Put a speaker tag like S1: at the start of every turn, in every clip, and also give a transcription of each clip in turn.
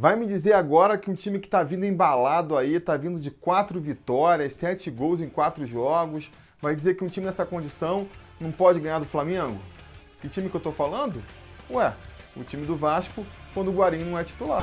S1: Vai me dizer agora que um time que está vindo embalado aí, está vindo de quatro vitórias, sete gols em quatro jogos, vai dizer que um time nessa condição não pode ganhar do Flamengo? Que time que eu estou falando? Ué, o time do Vasco quando o Guarim não é titular.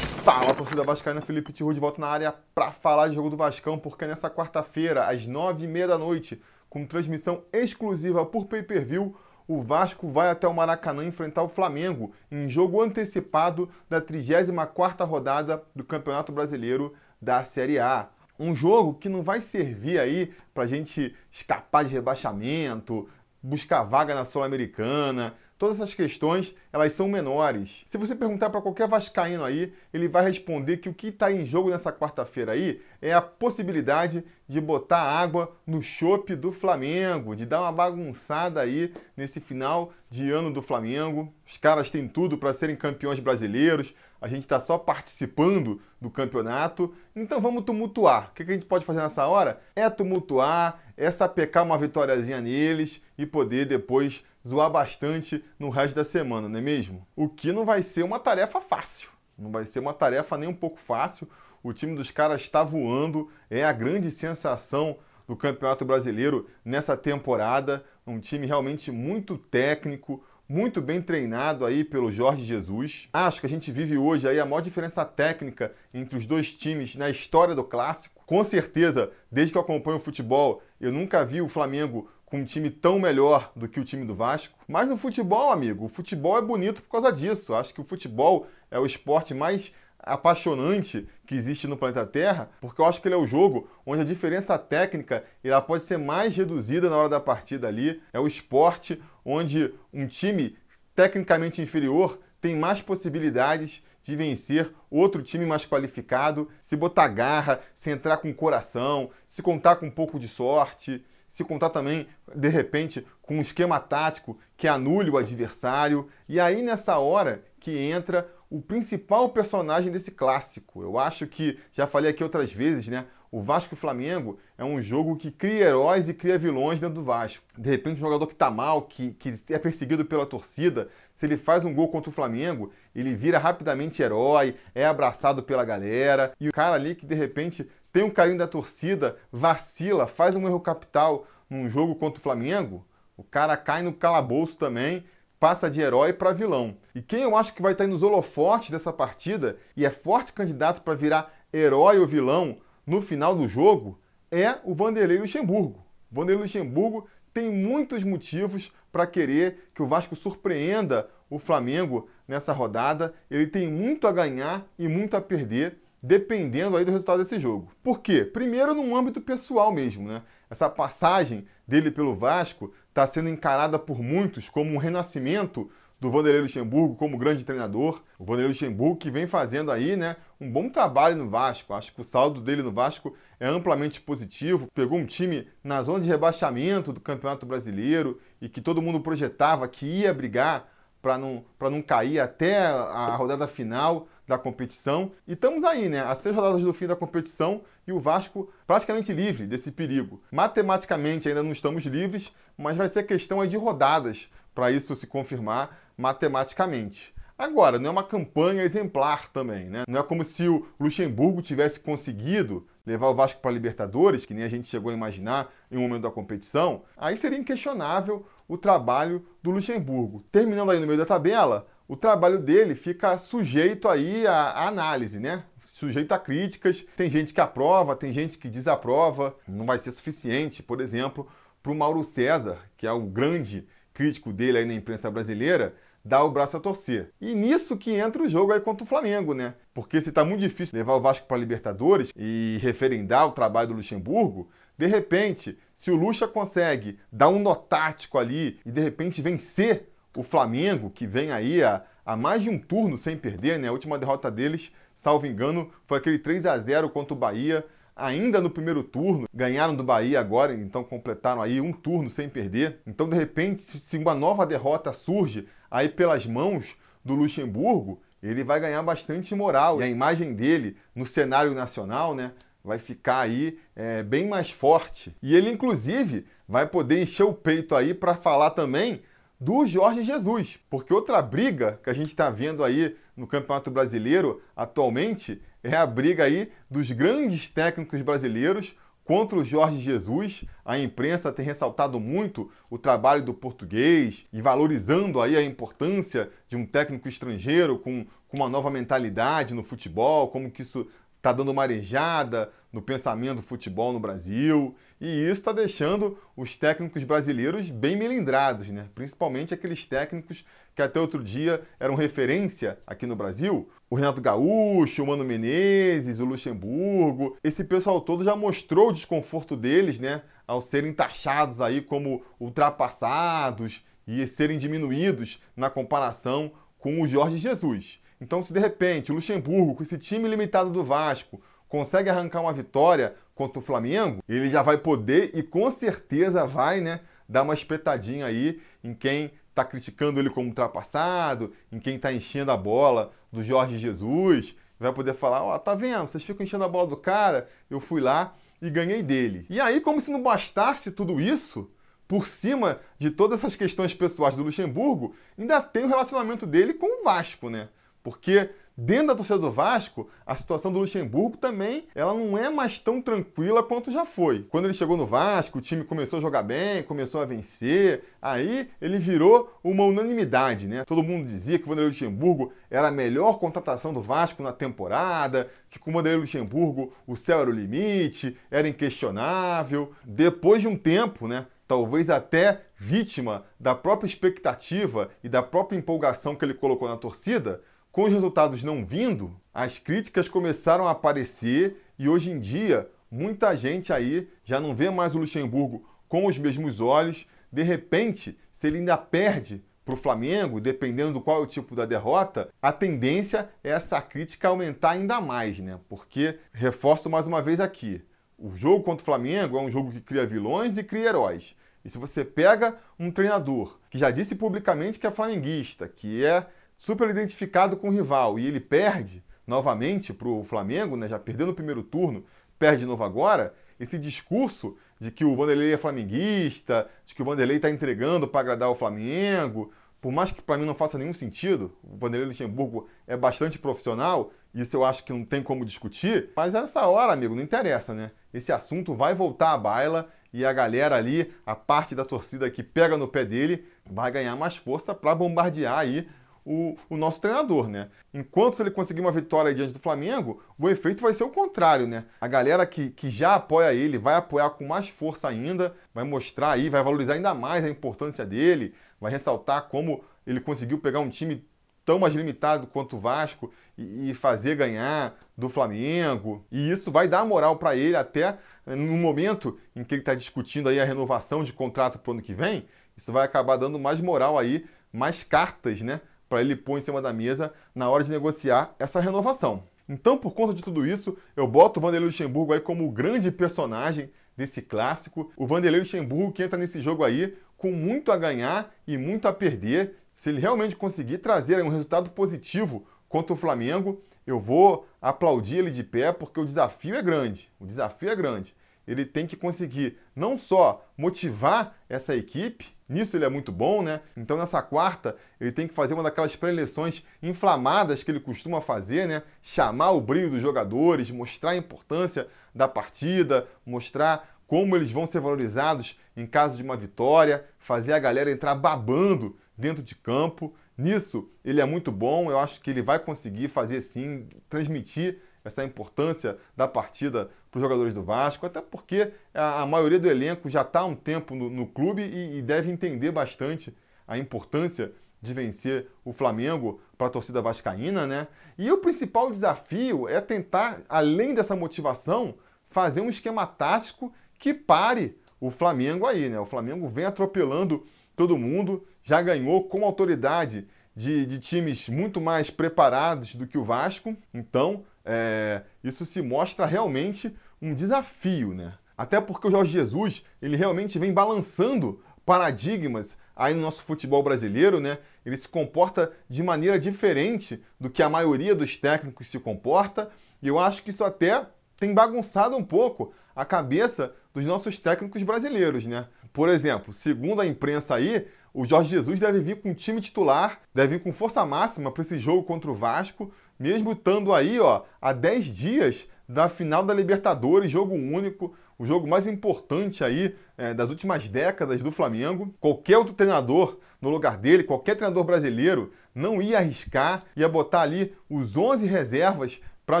S1: Fala, torcida vascaína, Felipe Tiru de volta na área para falar de jogo do Vascão, porque nessa quarta-feira, às nove e meia da noite, com transmissão exclusiva por pay-per-view, o Vasco vai até o Maracanã enfrentar o Flamengo em jogo antecipado da 34ª rodada do Campeonato Brasileiro da Série A. Um jogo que não vai servir aí para a gente escapar de rebaixamento, buscar vaga na Sul-Americana, Todas essas questões, elas são menores. Se você perguntar para qualquer vascaíno aí, ele vai responder que o que está em jogo nessa quarta-feira aí é a possibilidade de botar água no chope do Flamengo, de dar uma bagunçada aí nesse final de ano do Flamengo. Os caras têm tudo para serem campeões brasileiros, a gente está só participando do campeonato, então vamos tumultuar. O que a gente pode fazer nessa hora? É tumultuar, é sapecar uma vitóriazinha neles e poder depois zoar bastante no resto da semana, não é mesmo? O que não vai ser uma tarefa fácil. Não vai ser uma tarefa nem um pouco fácil. O time dos caras está voando, é a grande sensação do Campeonato Brasileiro nessa temporada. Um time realmente muito técnico, muito bem treinado aí pelo Jorge Jesus. Acho que a gente vive hoje aí a maior diferença técnica entre os dois times na história do clássico. Com certeza, desde que eu acompanho o futebol, eu nunca vi o Flamengo com um time tão melhor do que o time do Vasco. Mas no futebol, amigo, o futebol é bonito por causa disso. Acho que o futebol é o esporte mais apaixonante que existe no planeta Terra, porque eu acho que ele é o jogo onde a diferença técnica ela pode ser mais reduzida na hora da partida ali. É o esporte onde um time tecnicamente inferior tem mais possibilidades de vencer outro time mais qualificado, se botar garra, se entrar com coração, se contar com um pouco de sorte se contar também, de repente, com um esquema tático que anule o adversário. E aí, nessa hora, que entra o principal personagem desse clássico. Eu acho que, já falei aqui outras vezes, né? O Vasco e Flamengo é um jogo que cria heróis e cria vilões dentro do Vasco. De repente, um jogador que tá mal, que, que é perseguido pela torcida, se ele faz um gol contra o Flamengo, ele vira rapidamente herói, é abraçado pela galera. E o cara ali que de repente tem um carinho da torcida, vacila, faz um erro capital num jogo contra o Flamengo, o cara cai no calabouço também, passa de herói para vilão. E quem eu acho que vai estar nos holofotes dessa partida e é forte candidato para virar herói ou vilão no final do jogo é o Vanderlei Luxemburgo. O Vanderlei Luxemburgo tem muitos motivos para querer que o Vasco surpreenda o Flamengo nessa rodada. Ele tem muito a ganhar e muito a perder dependendo aí do resultado desse jogo. Por quê? Primeiro no âmbito pessoal mesmo, né? Essa passagem dele pelo Vasco está sendo encarada por muitos como um renascimento do Vanderlei Luxemburgo como grande treinador. O Vanderlei Luxemburgo que vem fazendo aí, né, um bom trabalho no Vasco. Acho que o saldo dele no Vasco é amplamente positivo. Pegou um time na zona de rebaixamento do Campeonato Brasileiro e que todo mundo projetava que ia brigar para não, não cair até a rodada final da competição. E estamos aí, né? A seis rodadas do fim da competição e o Vasco praticamente livre desse perigo. Matematicamente ainda não estamos livres, mas vai ser questão de rodadas para isso se confirmar matematicamente. Agora, não é uma campanha exemplar também, né? Não é como se o Luxemburgo tivesse conseguido levar o Vasco para a Libertadores, que nem a gente chegou a imaginar em um momento da competição. Aí seria inquestionável o trabalho do Luxemburgo. Terminando aí no meio da tabela, o trabalho dele fica sujeito aí à análise, né? Sujeito a críticas. Tem gente que aprova, tem gente que desaprova. Não vai ser suficiente, por exemplo, para o Mauro César, que é o grande crítico dele aí na imprensa brasileira, dar o braço a torcer. E nisso que entra o jogo aí contra o Flamengo, né? Porque se está muito difícil levar o Vasco para Libertadores e referendar o trabalho do Luxemburgo, de repente, se o Luxa consegue dar um nó tático ali e de repente vencer o Flamengo, que vem aí a, a mais de um turno sem perder, né? A última derrota deles, salvo engano, foi aquele 3 a 0 contra o Bahia, ainda no primeiro turno. Ganharam do Bahia agora, então completaram aí um turno sem perder. Então, de repente, se uma nova derrota surge aí pelas mãos do Luxemburgo, ele vai ganhar bastante moral. E a imagem dele no cenário nacional, né? vai ficar aí é, bem mais forte. E ele, inclusive, vai poder encher o peito aí para falar também do Jorge Jesus. Porque outra briga que a gente está vendo aí no Campeonato Brasileiro atualmente é a briga aí dos grandes técnicos brasileiros contra o Jorge Jesus. A imprensa tem ressaltado muito o trabalho do português e valorizando aí a importância de um técnico estrangeiro com, com uma nova mentalidade no futebol, como que isso está dando uma arejada no pensamento do futebol no Brasil. E isso está deixando os técnicos brasileiros bem melindrados, né? principalmente aqueles técnicos que até outro dia eram referência aqui no Brasil. O Renato Gaúcho, o Mano Menezes, o Luxemburgo. Esse pessoal todo já mostrou o desconforto deles né? ao serem taxados aí como ultrapassados e serem diminuídos na comparação com o Jorge Jesus. Então, se de repente o Luxemburgo, com esse time limitado do Vasco, consegue arrancar uma vitória contra o Flamengo, ele já vai poder e com certeza vai, né, dar uma espetadinha aí em quem está criticando ele como ultrapassado, em quem está enchendo a bola do Jorge Jesus, vai poder falar, ó, oh, tá vendo, vocês ficam enchendo a bola do cara, eu fui lá e ganhei dele. E aí, como se não bastasse tudo isso, por cima de todas essas questões pessoais do Luxemburgo, ainda tem o relacionamento dele com o Vasco, né? Porque dentro da torcida do Vasco, a situação do Luxemburgo também ela não é mais tão tranquila quanto já foi. Quando ele chegou no Vasco, o time começou a jogar bem, começou a vencer, aí ele virou uma unanimidade, né? Todo mundo dizia que o Vanderlei Luxemburgo era a melhor contratação do Vasco na temporada, que com o Vanderlei Luxemburgo o céu era o limite, era inquestionável. Depois de um tempo, né? talvez até vítima da própria expectativa e da própria empolgação que ele colocou na torcida, com os resultados não vindo, as críticas começaram a aparecer e hoje em dia muita gente aí já não vê mais o Luxemburgo com os mesmos olhos. De repente, se ele ainda perde para o Flamengo, dependendo do qual é o tipo da derrota, a tendência é essa crítica aumentar ainda mais, né? Porque, reforço mais uma vez aqui, o jogo contra o Flamengo é um jogo que cria vilões e cria heróis. E se você pega um treinador que já disse publicamente que é flamenguista, que é super identificado com o rival e ele perde novamente para o Flamengo, né, já perdeu no primeiro turno, perde de novo agora, esse discurso de que o Vanderlei é flamenguista, de que o Vanderlei está entregando para agradar o Flamengo, por mais que para mim não faça nenhum sentido, o Vanderlei Luxemburgo é bastante profissional, isso eu acho que não tem como discutir, mas nessa hora, amigo, não interessa, né? Esse assunto vai voltar à baila e a galera ali, a parte da torcida que pega no pé dele, vai ganhar mais força para bombardear aí o, o, nosso treinador, né? Enquanto se ele conseguir uma vitória diante do Flamengo, o efeito vai ser o contrário, né? A galera que, que já apoia ele vai apoiar com mais força ainda, vai mostrar aí, vai valorizar ainda mais a importância dele, vai ressaltar como ele conseguiu pegar um time tão mais limitado quanto o Vasco e, fazer ganhar do Flamengo. E isso vai dar moral para ele até no momento em que ele está discutindo aí a renovação de contrato para o ano que vem. Isso vai acabar dando mais moral aí, mais cartas, né? Para ele pôr em cima da mesa na hora de negociar essa renovação. Então, por conta de tudo isso, eu boto o Vanderlei Luxemburgo aí como o grande personagem desse clássico. O Vanderlei Luxemburgo que entra nesse jogo aí com muito a ganhar e muito a perder. Se ele realmente conseguir trazer um resultado positivo contra o Flamengo, eu vou aplaudir ele de pé porque o desafio é grande. O desafio é grande ele tem que conseguir não só motivar essa equipe, nisso ele é muito bom, né? Então nessa quarta ele tem que fazer uma daquelas preleções inflamadas que ele costuma fazer, né? Chamar o brilho dos jogadores, mostrar a importância da partida, mostrar como eles vão ser valorizados em caso de uma vitória, fazer a galera entrar babando dentro de campo. Nisso ele é muito bom, eu acho que ele vai conseguir fazer sim, transmitir essa importância da partida para os jogadores do Vasco, até porque a, a maioria do elenco já está há um tempo no, no clube e, e, deve entender bastante a importância de vencer o Flamengo para a torcida vascaína, né? E o principal desafio é tentar, além dessa motivação, fazer um esquema tático que pare o Flamengo aí, né? O Flamengo vem atropelando todo mundo, já ganhou com autoridade de, de times muito mais preparados do que o Vasco, então é, isso se mostra realmente um desafio, né? Até porque o Jorge Jesus, ele realmente vem balançando paradigmas aí no nosso futebol brasileiro, né? Ele se comporta de maneira diferente do que a maioria dos técnicos se comporta, e eu acho que isso até tem bagunçado um pouco a cabeça dos nossos técnicos brasileiros, né? Por exemplo, segundo a imprensa aí, o Jorge Jesus deve vir com time titular, deve vir com força máxima para esse jogo contra o Vasco, mesmo estando aí ó, há 10 dias da final da Libertadores, jogo único, o jogo mais importante aí é, das últimas décadas do Flamengo. Qualquer outro treinador no lugar dele, qualquer treinador brasileiro, não ia arriscar, ia botar ali os 11 reservas para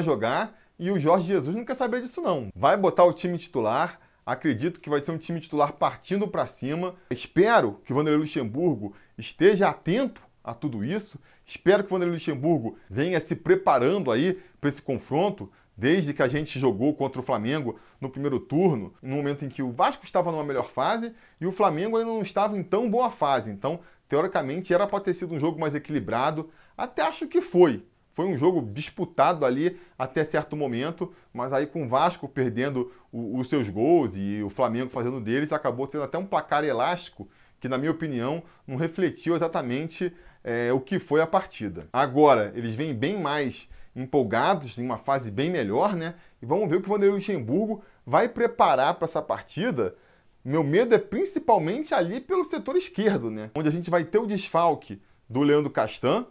S1: jogar e o Jorge Jesus não quer saber disso não. Vai botar o time titular, acredito que vai ser um time titular partindo para cima. Espero que o Vanderlei Luxemburgo esteja atento a tudo isso. Espero que o Vanderlei Luxemburgo venha se preparando aí para esse confronto, desde que a gente jogou contra o Flamengo no primeiro turno, no momento em que o Vasco estava numa melhor fase e o Flamengo ainda não estava em tão boa fase. Então, teoricamente, era para ter sido um jogo mais equilibrado. Até acho que foi. Foi um jogo disputado ali até certo momento, mas aí com o Vasco perdendo os seus gols e o Flamengo fazendo deles, acabou sendo até um placar elástico que, na minha opinião, não refletiu exatamente é, o que foi a partida. Agora, eles vêm bem mais empolgados, em uma fase bem melhor, né? E vamos ver o que o Vanderlei Luxemburgo vai preparar para essa partida. Meu medo é principalmente ali pelo setor esquerdo, né? Onde a gente vai ter o desfalque do Leandro Castan,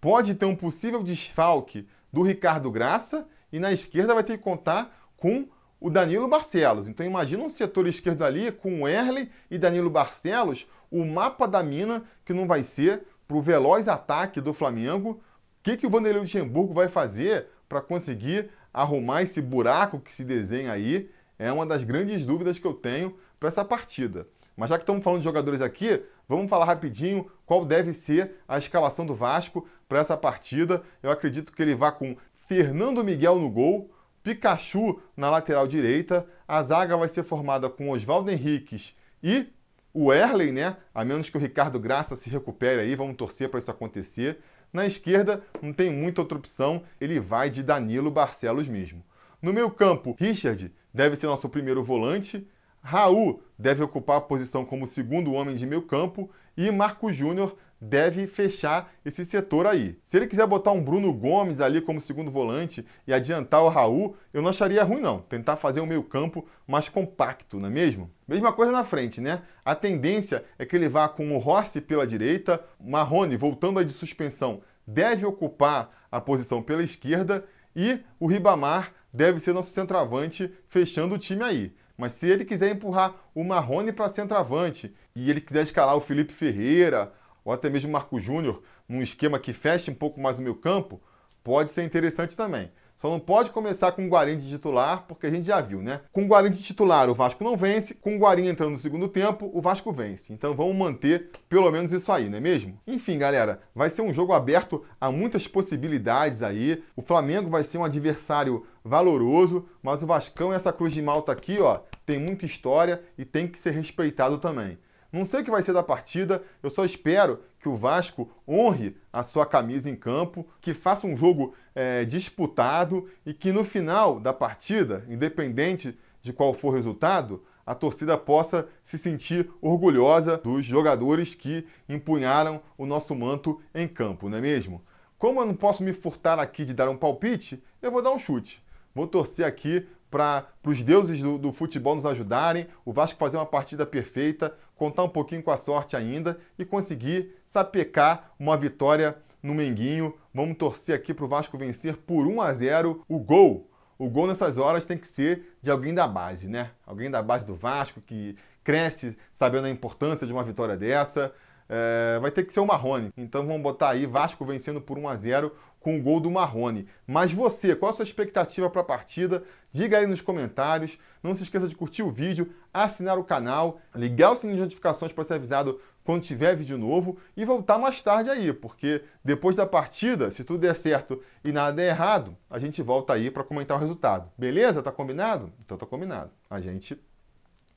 S1: pode ter um possível desfalque do Ricardo Graça e na esquerda vai ter que contar com o Danilo Barcelos. Então imagina um setor esquerdo ali com o Erle e Danilo Barcelos, o mapa da mina que não vai ser para o veloz ataque do Flamengo. O que, que o Vanderlei Luxemburgo vai fazer para conseguir arrumar esse buraco que se desenha aí? É uma das grandes dúvidas que eu tenho para essa partida. Mas já que estamos falando de jogadores aqui, vamos falar rapidinho qual deve ser a escalação do Vasco para essa partida. Eu acredito que ele vá com Fernando Miguel no gol, Pikachu na lateral direita, a zaga vai ser formada com Oswaldo Henriques e o Erley, né? A menos que o Ricardo Graça se recupere aí, vamos torcer para isso acontecer. Na esquerda, não tem muita outra opção, ele vai de Danilo Barcelos mesmo. No meio campo, Richard deve ser nosso primeiro volante, Raul deve ocupar a posição como segundo homem de meio campo e Marco Júnior deve fechar esse setor aí. Se ele quiser botar um Bruno Gomes ali como segundo volante e adiantar o Raul, eu não acharia ruim não. Tentar fazer um meio campo mais compacto, não é mesmo? Mesma coisa na frente, né? A tendência é que ele vá com o Rossi pela direita, Marrone voltando a de suspensão deve ocupar a posição pela esquerda e o Ribamar deve ser nosso centroavante fechando o time aí. Mas se ele quiser empurrar o Marrone para centroavante e ele quiser escalar o Felipe Ferreira ou até mesmo Marco Júnior num esquema que feche um pouco mais o meu campo, pode ser interessante também. Só não pode começar com o Guarim de titular, porque a gente já viu, né? Com o Guarim de titular, o Vasco não vence. Com o Guarim entrando no segundo tempo, o Vasco vence. Então vamos manter pelo menos isso aí, não é mesmo? Enfim, galera, vai ser um jogo aberto a muitas possibilidades aí. O Flamengo vai ser um adversário valoroso, mas o Vascão, essa cruz de malta aqui, ó, tem muita história e tem que ser respeitado também. Não sei o que vai ser da partida, eu só espero que o Vasco honre a sua camisa em campo, que faça um jogo é, disputado e que no final da partida, independente de qual for o resultado, a torcida possa se sentir orgulhosa dos jogadores que empunharam o nosso manto em campo, não é mesmo? Como eu não posso me furtar aqui de dar um palpite, eu vou dar um chute. Vou torcer aqui para os deuses do, do, futebol nos ajudarem, o Vasco fazer uma partida perfeita, contar um pouquinho com a sorte ainda e conseguir sapecar uma vitória no Menguinho. Vamos torcer aqui para o Vasco vencer por 1 a 0 o gol. O gol nessas horas tem que ser de alguém da base, né? Alguém da base do Vasco que cresce sabendo a importância de uma vitória dessa. É, vai ter que ser o Marrone. Então vamos botar aí Vasco vencendo por 1 a 0 com o gol do Marrone. Mas você, qual a sua expectativa para a partida? Diga aí nos comentários. Não se esqueça de curtir o vídeo, assinar o canal, ligar o sininho de notificações para ser avisado quando tiver vídeo novo e voltar mais tarde aí, porque depois da partida, se tudo der certo e nada der errado, a gente volta aí para comentar o resultado. Beleza? Tá combinado? Então tá combinado. A gente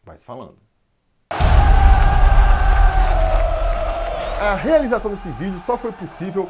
S1: vai se falando. A realização desse vídeo só foi possível